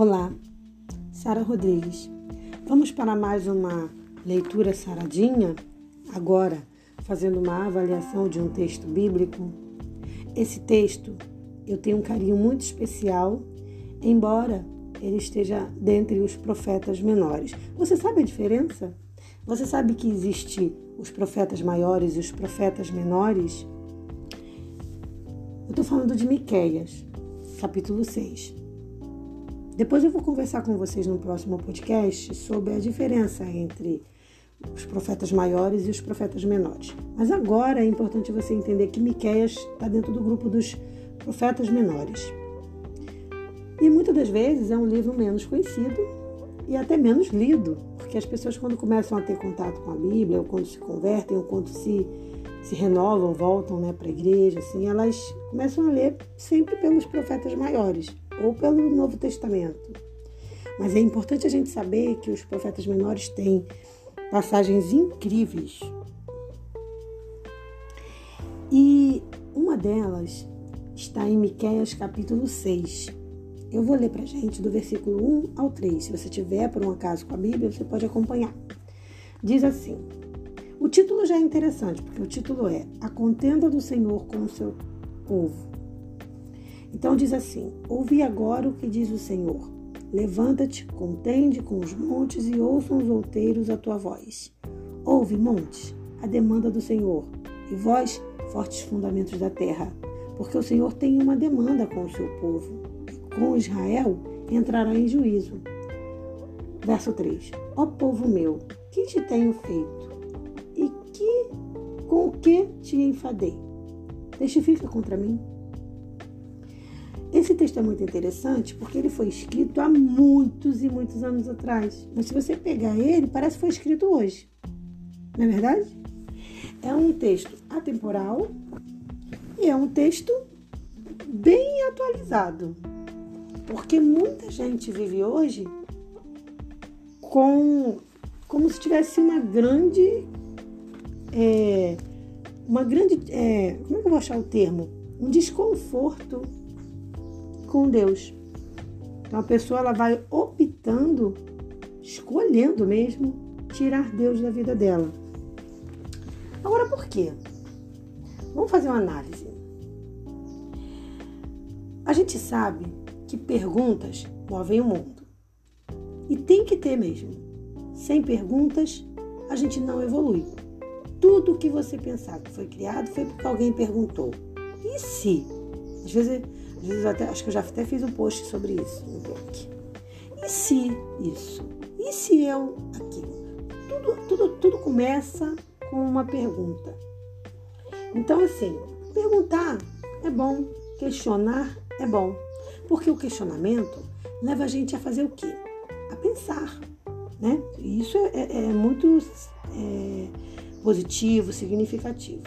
Olá, Sara Rodrigues. Vamos para mais uma leitura saradinha? Agora, fazendo uma avaliação de um texto bíblico. Esse texto eu tenho um carinho muito especial, embora ele esteja dentre os profetas menores. Você sabe a diferença? Você sabe que existe os profetas maiores e os profetas menores? Eu estou falando de Miqueias, capítulo 6. Depois eu vou conversar com vocês no próximo podcast sobre a diferença entre os profetas maiores e os profetas menores. Mas agora é importante você entender que Miqueias está dentro do grupo dos profetas menores. E muitas das vezes é um livro menos conhecido e até menos lido, porque as pessoas quando começam a ter contato com a Bíblia, ou quando se convertem, ou quando se, se renovam, voltam né, para a igreja, assim, elas começam a ler sempre pelos profetas maiores ou pelo Novo Testamento. Mas é importante a gente saber que os profetas menores têm passagens incríveis. E uma delas está em Miqueias capítulo 6. Eu vou ler para gente do versículo 1 ao 3. Se você tiver por um acaso com a Bíblia, você pode acompanhar. Diz assim: O título já é interessante, porque o título é A Contenda do Senhor com o seu povo. Então diz assim: Ouvi agora o que diz o Senhor. Levanta-te, contende com os montes e ouçam os outeiros a tua voz. Ouve, montes, a demanda do Senhor, e vós, fortes fundamentos da terra, porque o Senhor tem uma demanda com o seu povo, com Israel entrará em juízo. Verso 3: Ó povo meu, que te tenho feito? E que com o que te enfadei? Testifica contra mim. Esse texto é muito interessante porque ele foi escrito há muitos e muitos anos atrás. Mas se você pegar ele, parece que foi escrito hoje. Não é verdade? É um texto atemporal e é um texto bem atualizado. Porque muita gente vive hoje com como se tivesse uma grande é, uma grande é, como é que eu vou achar o termo um desconforto com Deus. Então a pessoa ela vai optando, escolhendo mesmo tirar Deus da vida dela. Agora por quê? Vamos fazer uma análise. A gente sabe que perguntas movem o mundo. E tem que ter mesmo. Sem perguntas, a gente não evolui. Tudo que você pensar que foi criado foi porque alguém perguntou. E se? Às vezes até, acho que eu já até fiz um post sobre isso no blog. E se isso? E se eu aquilo? Tudo, tudo, tudo começa com uma pergunta. Então, assim, perguntar é bom, questionar é bom. Porque o questionamento leva a gente a fazer o quê? A pensar. Né? E isso é, é, é muito é, positivo, significativo.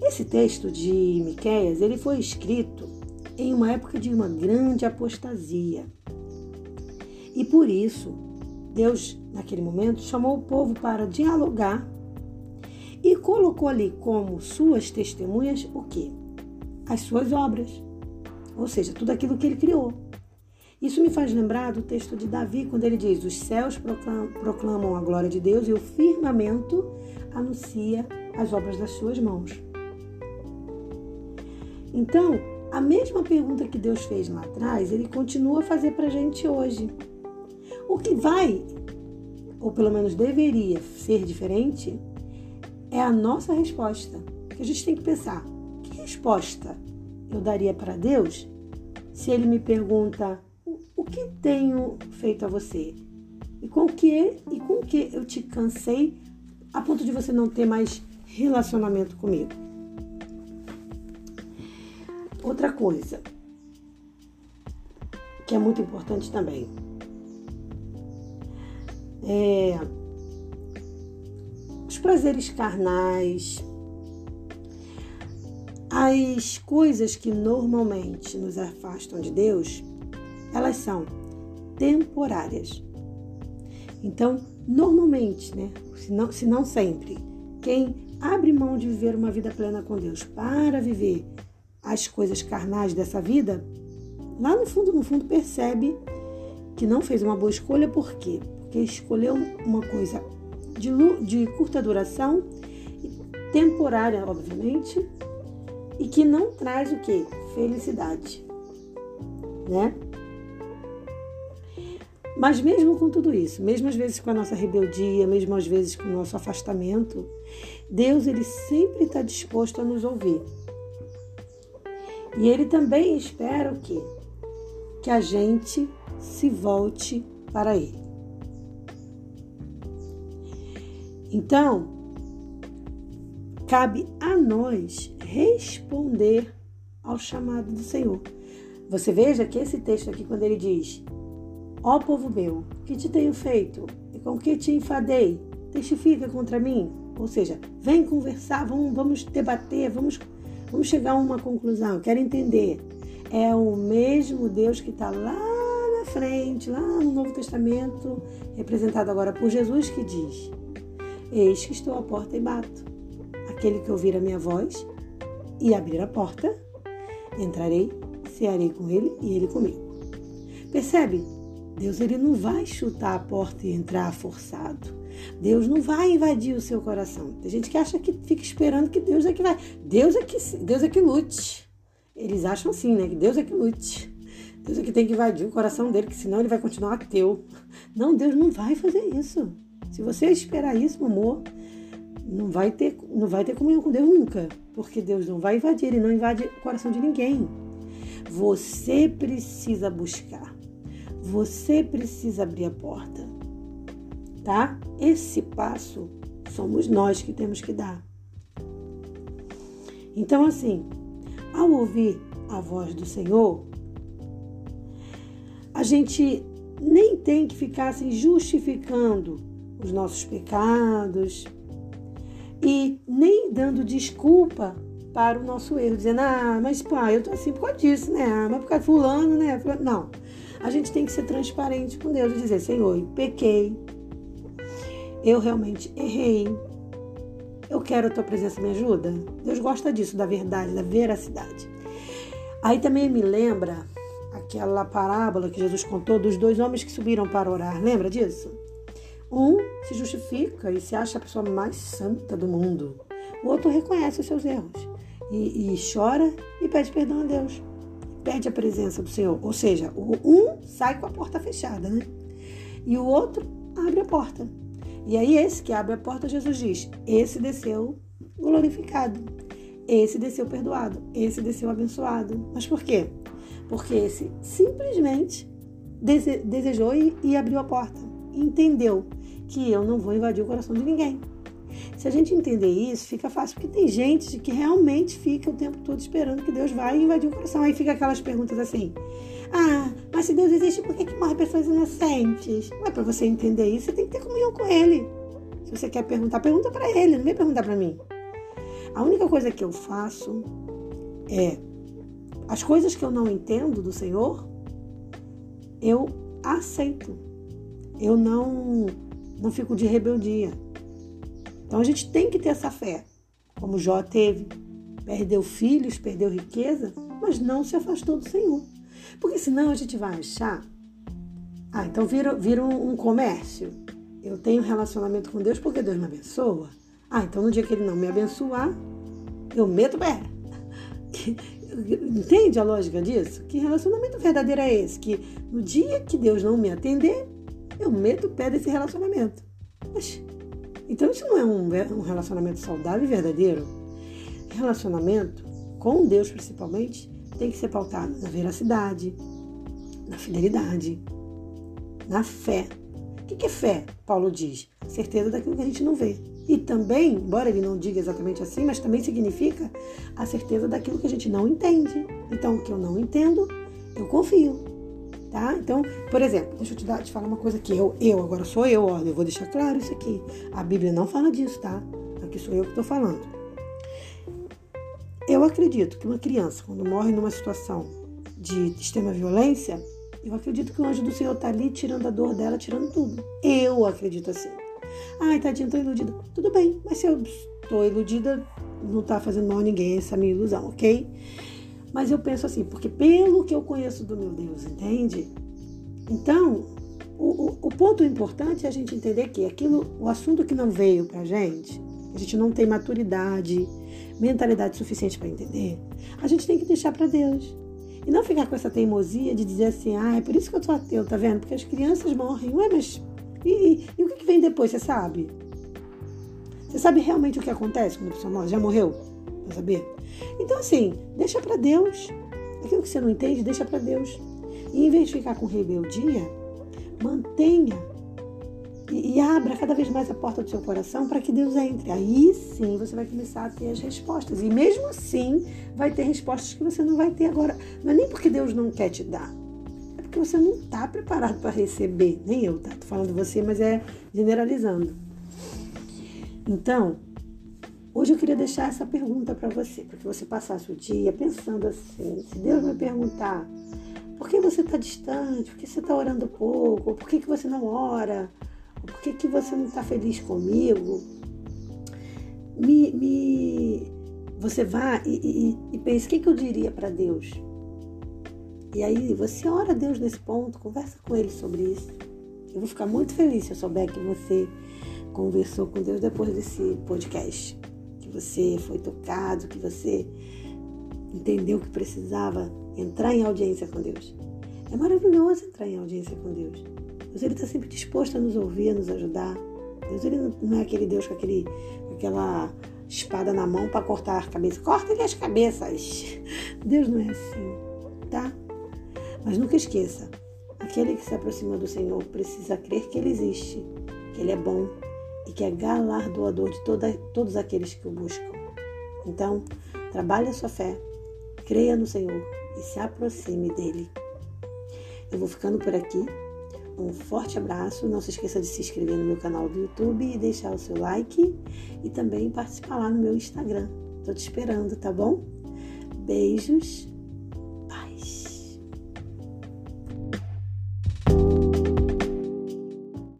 Esse texto de Miqueias, ele foi escrito em uma época de uma grande apostasia. E por isso, Deus, naquele momento, chamou o povo para dialogar e colocou ali como suas testemunhas o quê? As suas obras. Ou seja, tudo aquilo que ele criou. Isso me faz lembrar do texto de Davi, quando ele diz: Os céus proclamam a glória de Deus e o firmamento anuncia as obras das suas mãos. Então, a mesma pergunta que Deus fez lá atrás, ele continua a fazer para a gente hoje. O que vai, ou pelo menos deveria ser diferente, é a nossa resposta. Que a gente tem que pensar: que resposta eu daria para Deus se Ele me pergunta o que tenho feito a você e com que e com que eu te cansei a ponto de você não ter mais relacionamento comigo? Outra coisa que é muito importante também é os prazeres carnais, as coisas que normalmente nos afastam de Deus, elas são temporárias. Então, normalmente, né, se não, se não sempre, quem abre mão de viver uma vida plena com Deus para viver as coisas carnais dessa vida, lá no fundo, no fundo, percebe que não fez uma boa escolha, por quê? Porque escolheu uma coisa de, de curta duração, temporária, obviamente, e que não traz o que? Felicidade, né? Mas mesmo com tudo isso, mesmo às vezes com a nossa rebeldia, mesmo às vezes com o nosso afastamento, Deus ele sempre está disposto a nos ouvir. E ele também espera o quê? Que a gente se volte para ele. Então, cabe a nós responder ao chamado do Senhor. Você veja que esse texto aqui, quando ele diz: Ó povo meu, que te tenho feito e com que te enfadei, testifica contra mim. Ou seja, vem conversar, vamos, vamos debater, vamos, vamos chegar a uma conclusão. quero entender. É o mesmo Deus que está lá na frente, lá no Novo Testamento, representado agora por Jesus, que diz: Eis que estou à porta e bato. Aquele que ouvir a minha voz e abrir a porta, entrarei, cearei com ele e ele comigo. Percebe? Deus ele não vai chutar a porta e entrar forçado. Deus não vai invadir o seu coração. Tem gente que acha que fica esperando que Deus é que vai. Deus é que, Deus é que lute. Eles acham assim, né? Que Deus é que lute. Deus é que tem que invadir o coração dele, que senão ele vai continuar ateu. Não, Deus não vai fazer isso. Se você esperar isso, amor, não vai ter, não vai ter comunhão com Deus nunca, porque Deus não vai invadir, ele não invade o coração de ninguém. Você precisa buscar. Você precisa abrir a porta, tá? Esse passo somos nós que temos que dar. Então, assim, ao ouvir a voz do Senhor, a gente nem tem que ficar assim justificando os nossos pecados e nem dando desculpa para o nosso erro, dizendo, ah, mas pá, eu tô assim por causa disso, né? Ah, mas por causa de fulano, né? Não a gente tem que ser transparente com Deus e dizer: Senhor, eu pequei, eu realmente errei, eu quero a tua presença, me ajuda. Deus gosta disso, da verdade, da veracidade. Aí também me lembra aquela parábola que Jesus contou dos dois homens que subiram para orar. Lembra disso? Um se justifica e se acha a pessoa mais santa do mundo. O outro reconhece os seus erros e, e chora e pede perdão a Deus perde a presença do Senhor. Ou seja, o um sai com a porta fechada, né? E o outro abre a porta. E aí, esse que abre a porta, Jesus diz: esse desceu glorificado, esse desceu perdoado, esse desceu abençoado. Mas por quê? Porque esse simplesmente desejou e abriu a porta. Entendeu que eu não vou invadir o coração de ninguém. Se a gente entender isso, fica fácil, porque tem gente que realmente fica o tempo todo esperando que Deus vai invadir o coração. Aí fica aquelas perguntas assim: Ah, mas se Deus existe, por que, que morre pessoas inocentes? É para você entender isso, você tem que ter comunhão com Ele. Se você quer perguntar, pergunta para Ele, não vem perguntar para mim. A única coisa que eu faço é as coisas que eu não entendo do Senhor, eu aceito. Eu não não fico de rebeldia. Então a gente tem que ter essa fé, como Jó teve. Perdeu filhos, perdeu riqueza, mas não se afastou do Senhor. Porque senão a gente vai achar. Ah, então vira, vira um, um comércio. Eu tenho relacionamento com Deus porque Deus me abençoa. Ah, então no dia que Ele não me abençoar, eu meto pé. Entende a lógica disso? Que relacionamento verdadeiro é esse? Que no dia que Deus não me atender, eu meto o pé desse relacionamento. Mas então isso não é um, um relacionamento saudável e verdadeiro. Relacionamento com Deus, principalmente, tem que ser pautado na veracidade, na fidelidade, na fé. O que é fé? Paulo diz: certeza daquilo que a gente não vê. E também, embora ele não diga exatamente assim, mas também significa a certeza daquilo que a gente não entende. Então, o que eu não entendo, eu confio tá? Então, por exemplo, deixa eu te, dar, te falar uma coisa aqui. Eu, eu, agora sou eu, olha, eu vou deixar claro isso aqui. A Bíblia não fala disso, tá? Aqui sou eu que estou falando. Eu acredito que uma criança, quando morre numa situação de extrema violência, eu acredito que o anjo do Senhor está ali tirando a dor dela, tirando tudo. Eu acredito assim. Ai, tadinha, tô iludida. Tudo bem, mas se eu estou iludida, não está fazendo mal a ninguém essa minha ilusão, ok? Mas eu penso assim, porque pelo que eu conheço do meu Deus, entende? Então, o, o, o ponto importante é a gente entender que aquilo, o assunto que não veio pra gente, a gente não tem maturidade, mentalidade suficiente para entender, a gente tem que deixar para Deus. E não ficar com essa teimosia de dizer assim, ah, é por isso que eu sou ateu, tá vendo? Porque as crianças morrem. Ué, mas e, e, e o que, que vem depois, você sabe? Você sabe realmente o que acontece quando a pessoa morre? Já morreu? Saber? Então, assim, deixa para Deus. Aquilo que você não entende, deixa para Deus. E em vez de ficar com rebeldia, mantenha e, e, abra cada vez mais a porta do seu coração para que Deus entre. Aí sim você vai começar a ter as respostas. E mesmo assim, vai ter respostas que você não vai ter agora. Não é nem porque Deus não quer te dar, é porque você não está preparado para receber. Nem eu, tá? Tô falando você, mas é generalizando. Então, hoje eu queria deixar essa pergunta para você, para que você passasse o dia pensando assim: se Deus me perguntar por que você está distante, por que você está orando pouco, por que, que você não ora, por que, que você não está feliz comigo? Me, me, você vá e, e, e pense, o que, que eu diria para Deus? E aí você ora a Deus nesse ponto, conversa com Ele sobre isso. Eu vou ficar muito feliz se eu souber que você conversou com Deus depois desse podcast. Que você foi tocado, que você entendeu que precisava entrar em audiência com Deus. É maravilhoso entrar em audiência com Deus. Deus ele está sempre disposto a nos ouvir, a nos ajudar. Deus ele não é aquele Deus com, aquele, com aquela espada na mão para cortar a cabeça. Corta-lhe as cabeças. Deus não é assim, tá? Mas nunca esqueça, aquele que se aproxima do Senhor precisa crer que Ele existe, que Ele é bom e que é galardoador de toda, todos aqueles que o buscam. Então, trabalhe a sua fé, creia no Senhor e se aproxime dele. Eu vou ficando por aqui. Um forte abraço. Não se esqueça de se inscrever no meu canal do YouTube e deixar o seu like e também participar lá no meu Instagram. Tô te esperando, tá bom? Beijos